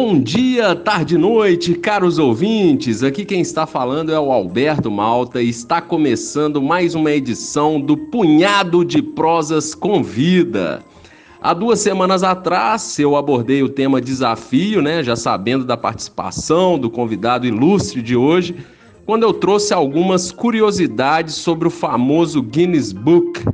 Bom dia, tarde e noite, caros ouvintes. Aqui quem está falando é o Alberto Malta e está começando mais uma edição do Punhado de Prosas Convida. Há duas semanas atrás eu abordei o tema desafio, né? Já sabendo da participação do convidado ilustre de hoje, quando eu trouxe algumas curiosidades sobre o famoso Guinness Book.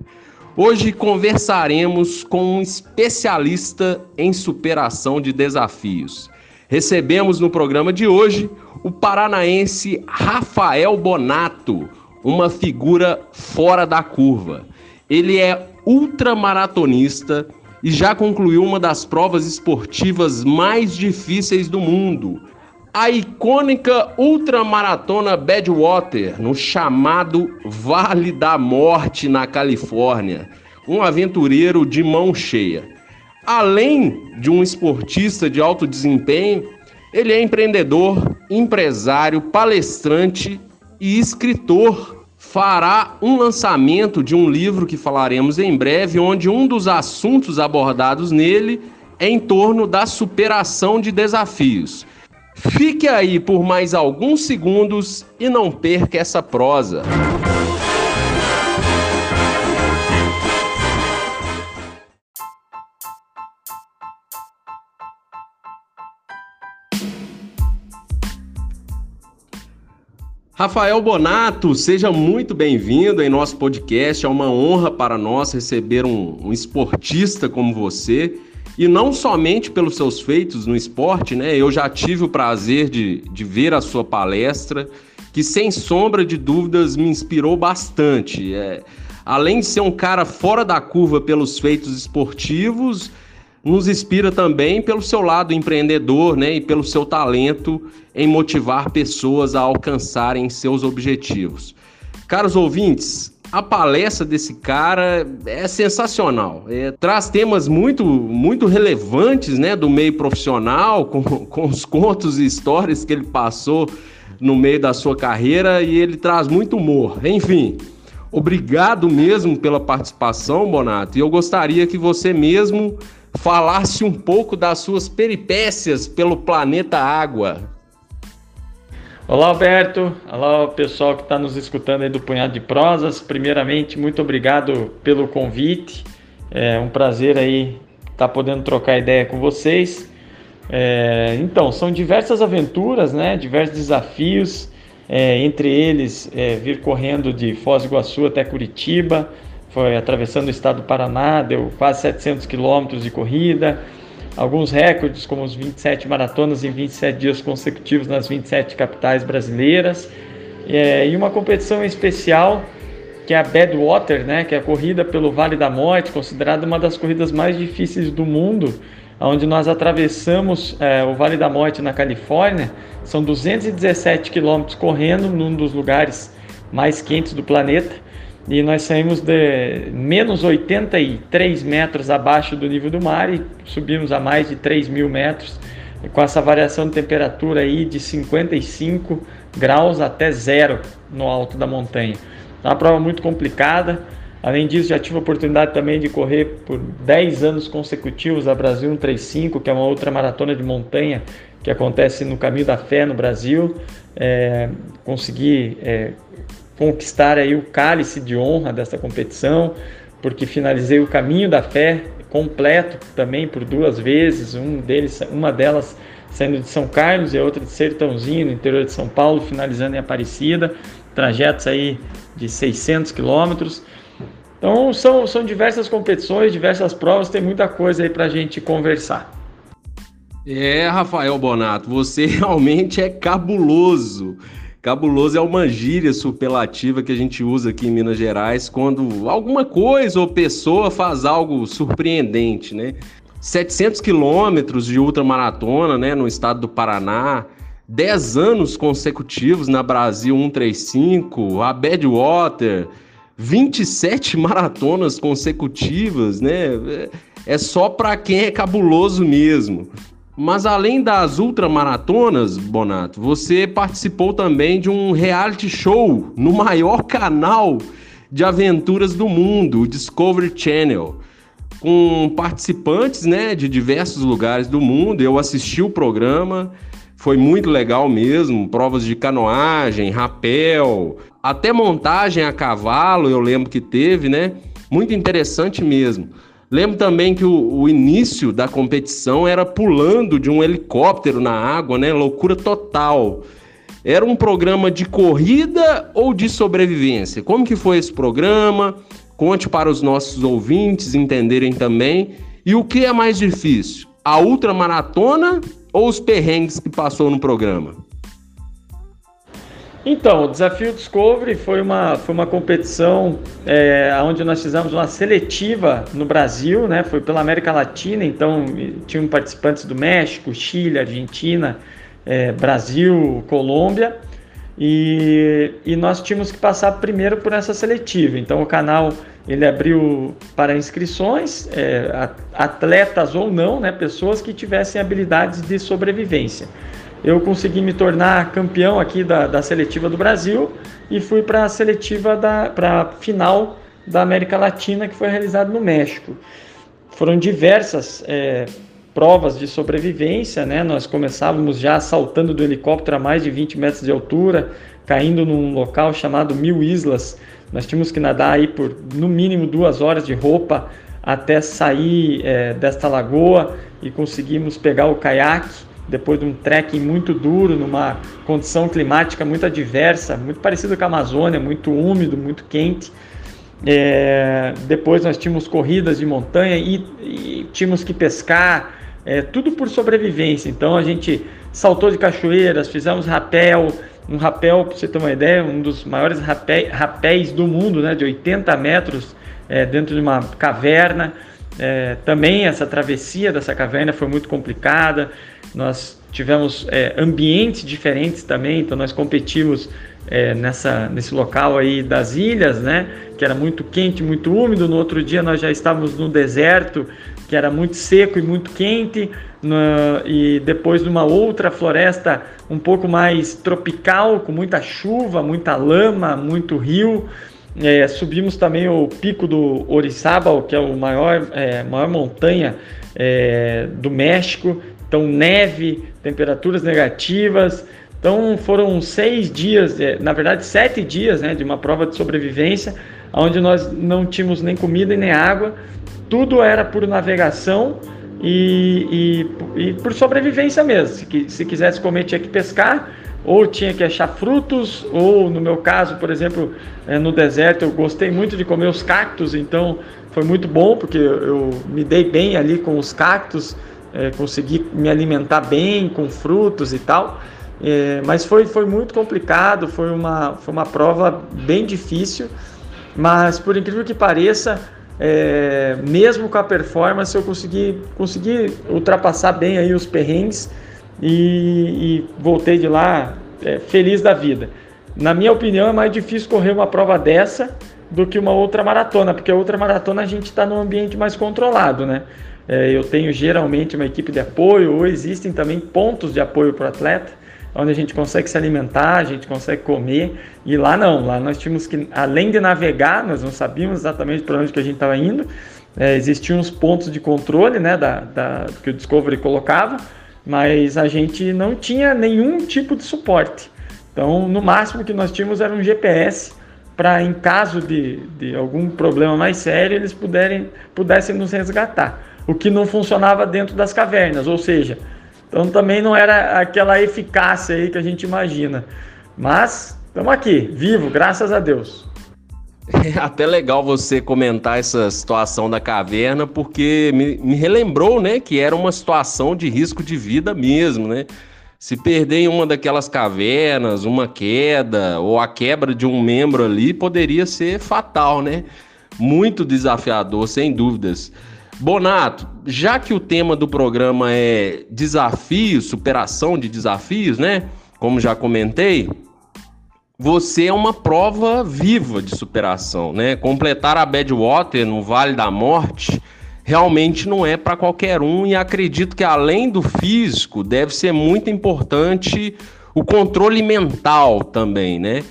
Hoje conversaremos com um especialista em superação de desafios. Recebemos no programa de hoje o paranaense Rafael Bonato, uma figura fora da curva. Ele é ultramaratonista e já concluiu uma das provas esportivas mais difíceis do mundo, a icônica ultramaratona Badwater, no chamado Vale da Morte, na Califórnia. Um aventureiro de mão cheia. Além de um esportista de alto desempenho, ele é empreendedor, empresário, palestrante e escritor. Fará um lançamento de um livro que falaremos em breve, onde um dos assuntos abordados nele é em torno da superação de desafios. Fique aí por mais alguns segundos e não perca essa prosa. Rafael Bonato, seja muito bem-vindo em nosso podcast. É uma honra para nós receber um, um esportista como você e não somente pelos seus feitos no esporte, né? Eu já tive o prazer de, de ver a sua palestra, que sem sombra de dúvidas me inspirou bastante. É, além de ser um cara fora da curva pelos feitos esportivos, nos inspira também pelo seu lado empreendedor, né? E pelo seu talento em motivar pessoas a alcançarem seus objetivos. Caros ouvintes, a palestra desse cara é sensacional. É, traz temas muito, muito relevantes né, do meio profissional, com, com os contos e histórias que ele passou no meio da sua carreira e ele traz muito humor. Enfim, obrigado mesmo pela participação, Bonato. E eu gostaria que você mesmo falasse um pouco das suas peripécias pelo planeta Água. Olá, Alberto. Olá, pessoal que está nos escutando aí do Punhado de Prosas. Primeiramente, muito obrigado pelo convite. É um prazer aí estar tá podendo trocar ideia com vocês. É, então, são diversas aventuras, né? Diversos desafios. É, entre eles, é, vir correndo de Foz do Iguaçu até Curitiba, foi atravessando o estado do Paraná, deu quase 700 quilômetros de corrida alguns recordes, como os 27 maratonas em 27 dias consecutivos nas 27 capitais brasileiras, é, e uma competição especial que é a Badwater, né, que é a corrida pelo Vale da Morte, considerada uma das corridas mais difíceis do mundo, onde nós atravessamos é, o Vale da Morte na Califórnia. São 217 quilômetros correndo num dos lugares mais quentes do planeta e nós saímos de menos 83 metros abaixo do nível do mar e subimos a mais de 3 mil metros, com essa variação de temperatura aí de 55 graus até zero no alto da montanha. É uma prova muito complicada. Além disso, já tive a oportunidade também de correr por 10 anos consecutivos a Brasil 135, que é uma outra maratona de montanha que acontece no Caminho da Fé no Brasil. É, consegui é, conquistar aí o cálice de honra dessa competição, porque finalizei o caminho da fé completo também por duas vezes, um deles, uma delas saindo de São Carlos e a outra de Sertãozinho, no interior de São Paulo, finalizando em Aparecida, trajetos aí de 600 quilômetros. Então são, são diversas competições, diversas provas, tem muita coisa aí para a gente conversar. É, Rafael Bonato, você realmente é cabuloso. Cabuloso é uma gíria superlativa que a gente usa aqui em Minas Gerais quando alguma coisa ou pessoa faz algo surpreendente, né? 700 quilômetros de ultramaratona, né, no estado do Paraná, 10 anos consecutivos na Brasil 135, a Badwater, 27 maratonas consecutivas, né? É só para quem é cabuloso mesmo. Mas além das ultramaratonas, Bonato, você participou também de um reality show no maior canal de aventuras do mundo, o Discovery Channel, com participantes, né, de diversos lugares do mundo. Eu assisti o programa, foi muito legal mesmo, provas de canoagem, rapel, até montagem a cavalo, eu lembro que teve, né? Muito interessante mesmo. Lembro também que o, o, início da competição era pulando de um helicóptero na água, né? Loucura total. Era um programa de corrida ou de sobrevivência? Como que foi esse programa? Conte para os nossos ouvintes entenderem também. E o que é mais difícil? A ultramaratona ou os perrengues que passou no programa? Então, o Desafio Discovery foi uma, foi uma competição é, onde nós fizemos uma seletiva no Brasil, né? Foi pela América Latina, então tinham participantes do México, Chile, Argentina, é, Brasil, Colômbia, e, e nós tínhamos que passar primeiro por essa seletiva. Então o canal ele abriu para inscrições, é, atletas ou não, né? Pessoas que tivessem habilidades de sobrevivência eu consegui me tornar campeão aqui da, da seletiva do Brasil e fui para a seletiva da para final da América Latina que foi realizada no México. Foram diversas é, provas de sobrevivência, né? Nós começávamos já saltando do helicóptero a mais de 20 metros de altura, caindo num local chamado Mil Islas. Nós tínhamos que nadar aí por no mínimo duas horas de roupa até sair é, desta lagoa e conseguimos pegar o caiaque depois de um trekking muito duro, numa condição climática muito adversa, muito parecido com a Amazônia, muito úmido, muito quente. É, depois nós tínhamos corridas de montanha e, e tínhamos que pescar, é, tudo por sobrevivência. Então a gente saltou de cachoeiras, fizemos rapel, um rapel, para você ter uma ideia, um dos maiores rapé, rapéis do mundo, né, de 80 metros é, dentro de uma caverna. É, também essa travessia dessa caverna foi muito complicada. Nós tivemos é, ambientes diferentes também, então nós competimos é, nessa, nesse local aí das ilhas, né? Que era muito quente, muito úmido. No outro dia nós já estávamos no deserto, que era muito seco e muito quente. No, e depois numa outra floresta um pouco mais tropical, com muita chuva, muita lama, muito rio. É, subimos também o pico do Orizaba, que é o maior, é, maior montanha é, do México. Então, neve, temperaturas negativas. Então, foram seis dias, é, na verdade, sete dias né, de uma prova de sobrevivência, onde nós não tínhamos nem comida e nem água. Tudo era por navegação e, e, e por sobrevivência mesmo. Se, se quisesse comer, tinha que pescar ou tinha que achar frutos, ou no meu caso, por exemplo, é, no deserto, eu gostei muito de comer os cactos, então foi muito bom, porque eu me dei bem ali com os cactos, é, consegui me alimentar bem com frutos e tal. É, mas foi, foi muito complicado, foi uma, foi uma prova bem difícil, mas por incrível que pareça, é, mesmo com a performance, eu consegui, consegui ultrapassar bem aí os perrengues e, e voltei de lá é, feliz da vida. Na minha opinião, é mais difícil correr uma prova dessa do que uma outra maratona, porque a outra maratona a gente está num ambiente mais controlado, né? É, eu tenho geralmente uma equipe de apoio, ou existem também pontos de apoio para o atleta, onde a gente consegue se alimentar, a gente consegue comer, e lá não, lá nós tínhamos que, além de navegar, nós não sabíamos exatamente para onde que a gente estava indo, é, existiam uns pontos de controle, né, da, da, que o Discovery colocava, mas a gente não tinha nenhum tipo de suporte. Então, no máximo que nós tínhamos era um GPS para, em caso de, de algum problema mais sério, eles puderem, pudessem nos resgatar. O que não funcionava dentro das cavernas, ou seja, então também não era aquela eficácia aí que a gente imagina. Mas estamos aqui, vivo, graças a Deus. É até legal você comentar essa situação da caverna, porque me, me, relembrou, né, que era uma situação de risco de vida mesmo, né? Se perder em uma daquelas cavernas, uma queda ou a quebra de um membro ali, poderia ser fatal, né? Muito desafiador, sem dúvidas. Bonato, já que o tema do programa é desafios, superação de desafios, né? Como já comentei, você é uma prova viva de superação, né? Completar a Badwater no Vale da Morte realmente não é para qualquer um e acredito que além do físico deve ser muito importante o controle mental também, né?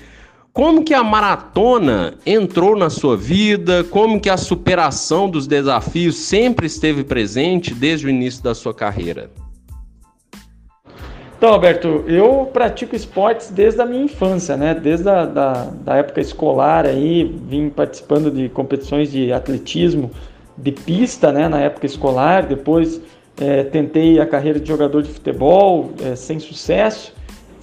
Como que a maratona entrou na sua vida? Como que a superação dos desafios sempre esteve presente desde o início da sua carreira? Então, Alberto, eu pratico esportes desde a minha infância, né? Desde a da, da época escolar aí, vim participando de competições de atletismo de pista, né? Na época escolar, depois é, tentei a carreira de jogador de futebol é, sem sucesso.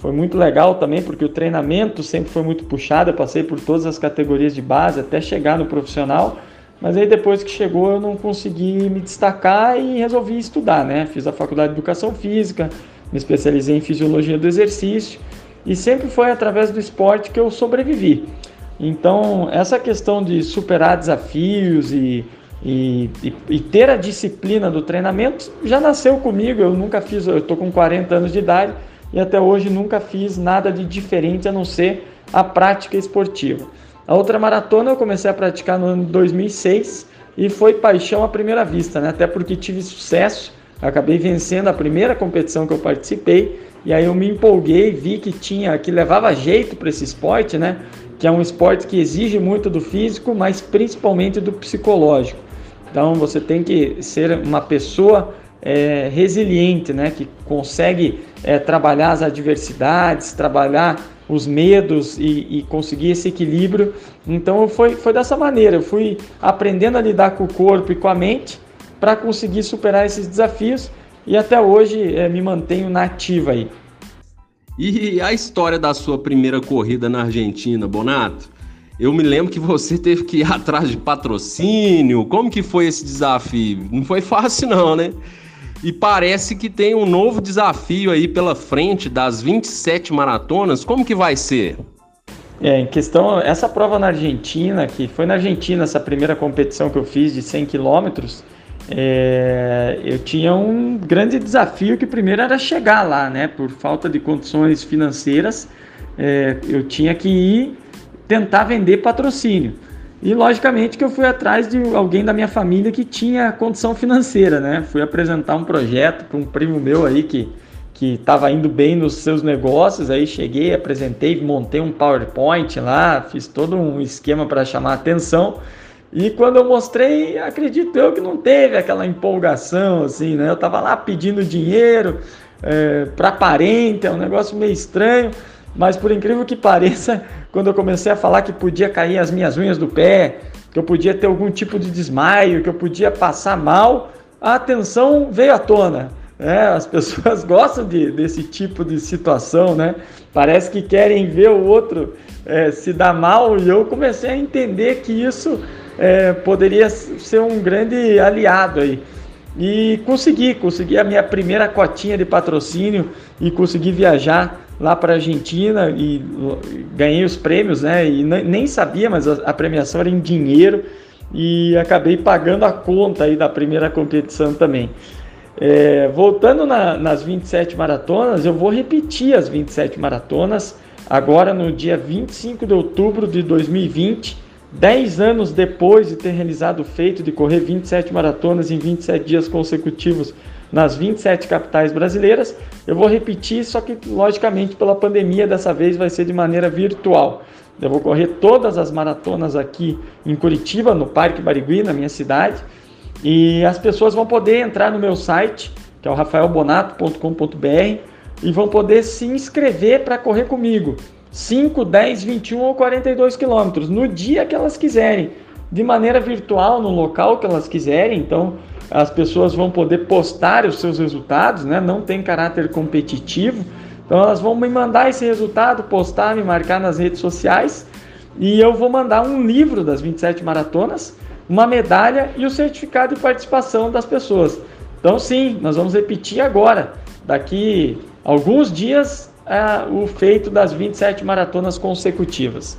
Foi muito legal também, porque o treinamento sempre foi muito puxado. Eu passei por todas as categorias de base até chegar no profissional. Mas aí depois que chegou eu não consegui me destacar e resolvi estudar, né? Fiz a faculdade de Educação Física, me especializei em fisiologia do exercício e sempre foi através do esporte que eu sobrevivi. Então, essa questão de superar desafios e, e, e, e ter a disciplina do treinamento já nasceu comigo. Eu nunca fiz, eu estou com 40 anos de idade e até hoje nunca fiz nada de diferente a não ser a prática esportiva. A outra maratona eu comecei a praticar no ano 2006 e foi paixão à primeira vista, né? até porque tive sucesso acabei vencendo a primeira competição que eu participei e aí eu me empolguei, vi que tinha, que levava jeito para esse esporte, né? Que é um esporte que exige muito do físico, mas principalmente do psicológico. Então você tem que ser uma pessoa é, resiliente, né? Que consegue é, trabalhar as adversidades, trabalhar os medos e, e, conseguir esse equilíbrio. Então foi, foi dessa maneira, eu fui aprendendo a lidar com o corpo e com a mente para conseguir superar esses desafios e até hoje é, me mantenho na ativa aí. E a história da sua primeira corrida na Argentina, Bonato? Eu me lembro que você teve que ir atrás de patrocínio. Como que foi esse desafio? Não foi fácil não, né? E parece que tem um novo desafio aí pela frente das 27 maratonas. Como que vai ser? É, em questão, essa prova na Argentina, que foi na Argentina essa primeira competição que eu fiz de 100 quilômetros, é, eu tinha um grande desafio que primeiro era chegar lá, né? Por falta de condições financeiras, é, eu tinha que ir tentar vender patrocínio. E logicamente que eu fui atrás de alguém da minha família que tinha condição financeira, né? Fui apresentar um projeto para um primo meu aí que que estava indo bem nos seus negócios, aí cheguei, apresentei, montei um PowerPoint lá, fiz todo um esquema para chamar atenção. E quando eu mostrei, acredito eu que não teve aquela empolgação, assim, né? Eu tava lá pedindo dinheiro é, para parente, é um negócio meio estranho, mas por incrível que pareça, quando eu comecei a falar que podia cair as minhas unhas do pé, que eu podia ter algum tipo de desmaio, que eu podia passar mal, a atenção veio à tona. Né? As pessoas gostam de, desse tipo de situação, né? Parece que querem ver o outro é, se dar mal, e eu comecei a entender que isso é, poderia ser um grande aliado aí. E consegui, consegui a minha primeira cotinha de patrocínio e consegui viajar lá para a Argentina e ganhei os prêmios, né? E nem sabia, mas a premiação era em dinheiro e acabei pagando a conta aí da primeira competição também. É, voltando na, nas 27 maratonas, eu vou repetir as 27 maratonas agora no dia 25 de outubro de 2020 Dez anos depois de ter realizado o feito de correr 27 maratonas em 27 dias consecutivos nas 27 capitais brasileiras, eu vou repetir, só que logicamente pela pandemia dessa vez vai ser de maneira virtual. Eu vou correr todas as maratonas aqui em Curitiba, no Parque Barigui, na minha cidade, e as pessoas vão poder entrar no meu site, que é o rafaelbonato.com.br, e vão poder se inscrever para correr comigo. 5, 10, 21 ou 42 quilômetros, no dia que elas quiserem, de maneira virtual, no local que elas quiserem. Então, as pessoas vão poder postar os seus resultados, né? não tem caráter competitivo. Então, elas vão me mandar esse resultado, postar, me marcar nas redes sociais e eu vou mandar um livro das 27 maratonas, uma medalha e o certificado de participação das pessoas. Então, sim, nós vamos repetir agora. Daqui alguns dias é, o feito das 27 maratonas consecutivas.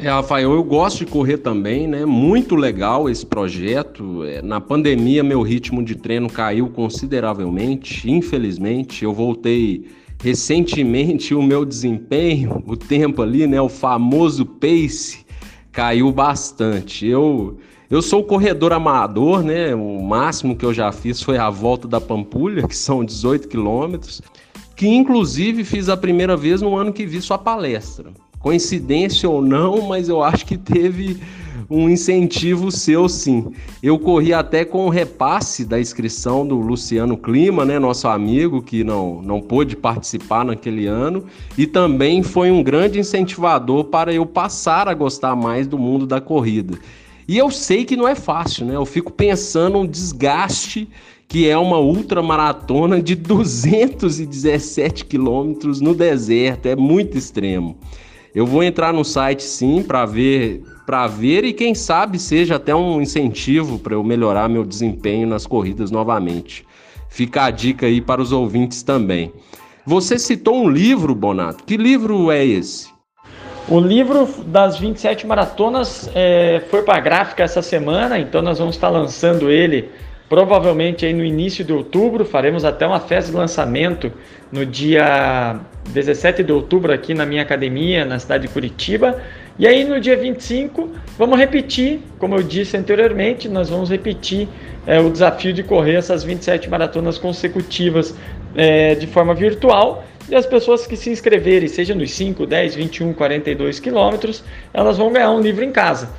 É, Rafael, eu gosto de correr também, né? Muito legal esse projeto. É, na pandemia, meu ritmo de treino caiu consideravelmente. Infelizmente, eu voltei recentemente o meu desempenho, o tempo ali, né, o famoso pace, caiu bastante. Eu eu sou corredor amador, né? O máximo que eu já fiz foi a volta da Pampulha, que são 18 quilômetros, que inclusive fiz a primeira vez no ano que vi sua palestra. Coincidência ou não, mas eu acho que teve um incentivo seu, sim. Eu corri até com o repasse da inscrição do Luciano Clima, né, nosso amigo que não, não pôde participar naquele ano, e também foi um grande incentivador para eu passar a gostar mais do mundo da corrida. E eu sei que não é fácil, né? Eu fico pensando um desgaste que é uma ultramaratona de 217 quilômetros no deserto, é muito extremo. Eu vou entrar no site sim para ver, para ver e quem sabe seja até um incentivo para eu melhorar meu desempenho nas corridas novamente. Fica a dica aí para os ouvintes também. Você citou um livro, Bonato. Que livro é esse? O livro das 27 maratonas é, foi para a gráfica essa semana, então nós vamos estar lançando ele provavelmente aí no início de outubro. Faremos até uma festa de lançamento no dia 17 de outubro aqui na minha academia, na cidade de Curitiba. E aí no dia 25, vamos repetir, como eu disse anteriormente, nós vamos repetir é, o desafio de correr essas 27 maratonas consecutivas é, de forma virtual. E as pessoas que se inscreverem, seja nos 5, 10, 21, 42 quilômetros, elas vão ganhar um livro em casa.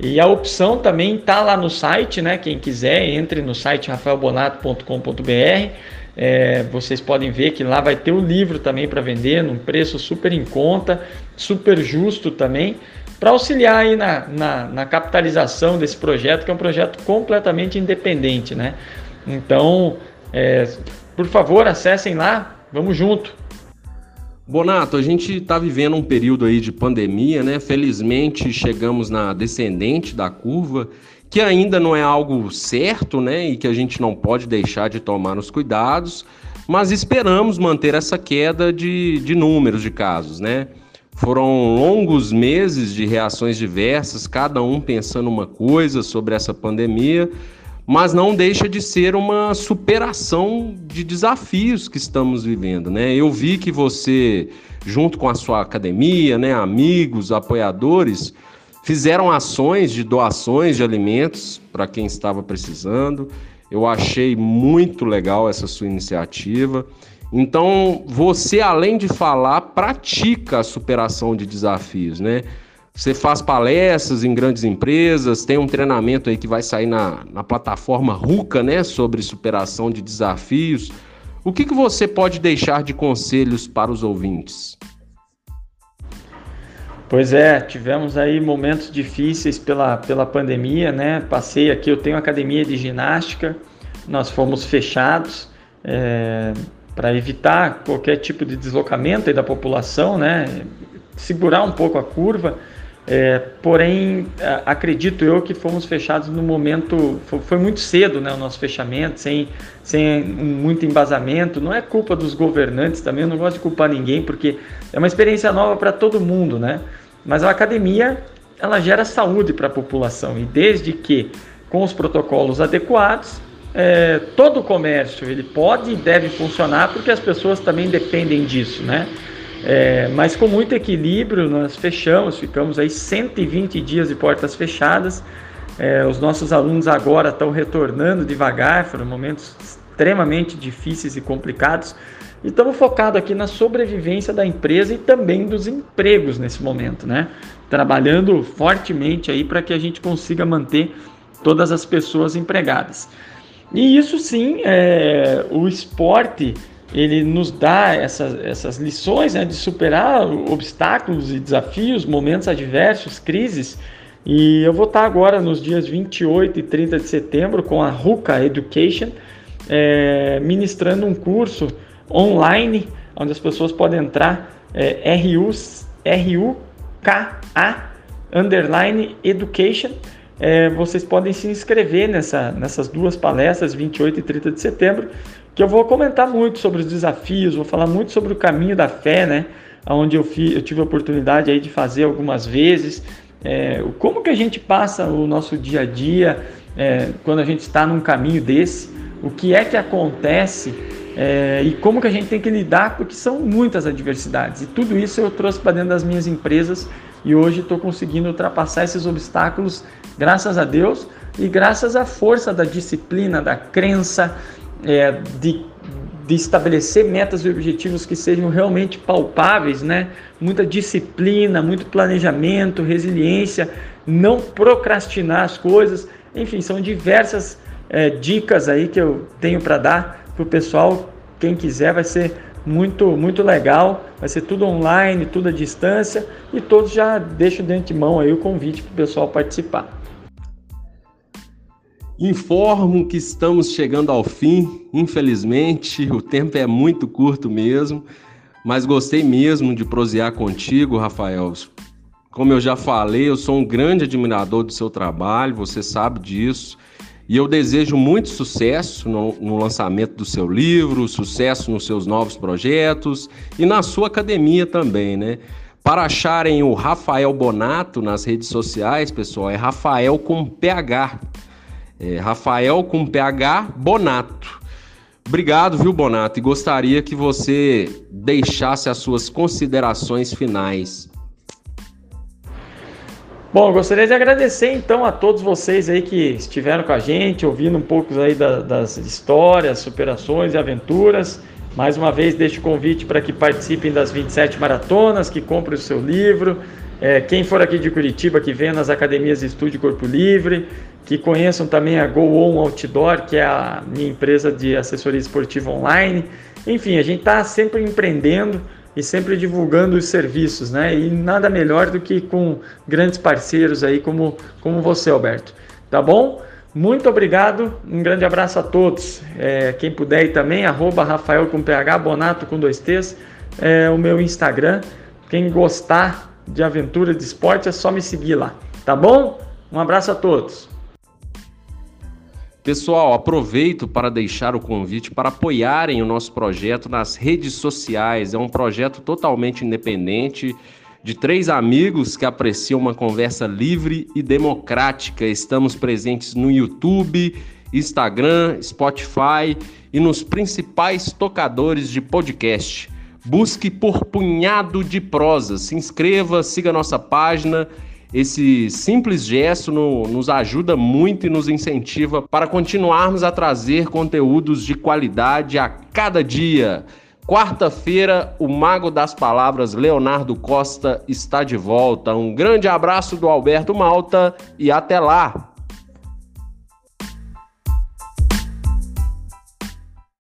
E a opção também está lá no site, né? Quem quiser, entre no site rafaelbonato.com.br é, vocês podem ver que lá vai ter o livro também para vender, num preço super em conta, super justo também, para auxiliar aí na, na, na, capitalização desse projeto, que é um projeto completamente independente, né? Então, é, por favor, acessem lá, vamos junto. Bonato, a gente está vivendo um período aí de pandemia, né? Felizmente chegamos na descendente da curva que ainda não é algo certo, né, e que a gente não pode deixar de tomar os cuidados, mas esperamos manter essa queda de, de números de casos, né? Foram longos meses de reações diversas, cada um pensando uma coisa sobre essa pandemia, mas não deixa de ser uma superação de desafios que estamos vivendo, né? Eu vi que você, junto com a sua academia, né, amigos, apoiadores, Fizeram ações de doações de alimentos para quem estava precisando. Eu achei muito legal essa sua iniciativa. Então, você além de falar, pratica a superação de desafios, né? Você faz palestras em grandes empresas, tem um treinamento aí que vai sair na, na plataforma RUCA, né, sobre superação de desafios. O que, que você pode deixar de conselhos para os ouvintes? Pois é, tivemos aí momentos difíceis pela, pela pandemia, né? Passei aqui, eu tenho academia de ginástica, nós fomos fechados é, para evitar qualquer tipo de deslocamento da população, né? Segurar um pouco a curva. É, porém, acredito eu que fomos fechados no momento, foi, muito cedo né, o nosso fechamento, sem, sem muito embasamento. Não é culpa dos governantes também, eu não gosto de culpar ninguém, porque é uma experiência nova para todo mundo, né? Mas a academia, ela gera saúde para a população, e desde que com os protocolos adequados, é, todo o comércio ele pode e deve funcionar, porque as pessoas também dependem disso, né? É, mas com muito equilíbrio, nós fechamos, ficamos aí 120 dias de portas fechadas. É, os nossos alunos agora estão retornando devagar, foram momentos extremamente difíceis e complicados. E estamos focados aqui na sobrevivência da empresa e também dos empregos nesse momento, né? Trabalhando fortemente aí para que a gente consiga manter todas as pessoas empregadas. E isso sim, é, o esporte ele nos dá essas, essas lições né, de superar obstáculos e desafios, momentos adversos, crises. E eu vou estar agora nos dias 28 e 30 de setembro com a RUCA Education, é, ministrando um curso online, onde as pessoas podem entrar, é, R-U-K-A underline education. É, vocês podem se inscrever nessa, nessas duas palestras, 28 e 30 de setembro, que eu vou comentar muito sobre os desafios, vou falar muito sobre o caminho da fé, né? Onde eu, fi, eu tive a oportunidade aí de fazer algumas vezes, é, como que a gente passa o nosso dia a dia é, quando a gente está num caminho desse, o que é que acontece é, e como que a gente tem que lidar, porque são muitas adversidades. E tudo isso eu trouxe para dentro das minhas empresas e hoje estou conseguindo ultrapassar esses obstáculos, graças a Deus e graças à força da disciplina, da crença, é, de, de estabelecer metas e objetivos que sejam realmente palpáveis, né? Muita disciplina, muito planejamento, resiliência, não procrastinar as coisas, enfim, são diversas é, dicas aí que eu tenho para dar para o pessoal. Quem quiser vai ser muito, muito legal. Vai ser tudo online, tudo à distância e todos já deixo de antemão aí o convite para o pessoal participar. Informo que estamos chegando ao fim, infelizmente, o tempo é muito curto mesmo, mas gostei mesmo de prosear contigo, Rafael. Como eu já falei, eu sou um grande admirador do seu trabalho, você sabe disso. E eu desejo muito sucesso no, no, lançamento do seu livro, sucesso nos seus novos projetos e na sua academia também, né? Para acharem o Rafael Bonato nas redes sociais, pessoal, é Rafael com PH. É Rafael com PH Bonato. Obrigado, viu, Bonato? E gostaria que você deixasse as suas considerações finais. Bom, gostaria de agradecer então a todos vocês aí que estiveram com a gente, ouvindo um pouco aí da, das histórias, superações e aventuras. Mais uma vez, deixo o convite para que participem das 27 maratonas, que comprem o seu livro. É, quem for aqui de Curitiba, que venha nas academias de Estúdio Corpo Livre, que conheçam também a Go On Outdoor, que é a minha empresa de assessoria esportiva online. Enfim, a gente está sempre empreendendo e sempre divulgando os serviços, né? E nada melhor do que com grandes parceiros aí como, como você, Alberto. Tá bom? Muito obrigado, um grande abraço a todos. É, quem puder também, arroba Rafael com PH, Bonato com dois T's, é o meu Instagram. Quem gostar de aventura de esporte é só me seguir lá, tá bom? Um abraço a todos. Pessoal, aproveito para deixar o convite para apoiarem o nosso projeto nas redes sociais. É um projeto totalmente independente de três amigos que apreciam uma conversa livre e democrática. Estamos presentes no YouTube, Instagram, Spotify e nos principais tocadores de podcast. Busque por Punhado de Prosa. Se inscreva, siga nossa página esse simples gesto no, nos ajuda muito e nos incentiva para continuarmos a trazer conteúdos de qualidade a cada dia. Quarta-feira, o Mago das Palavras, Leonardo Costa, está de volta. Um grande abraço do Alberto Malta e até lá!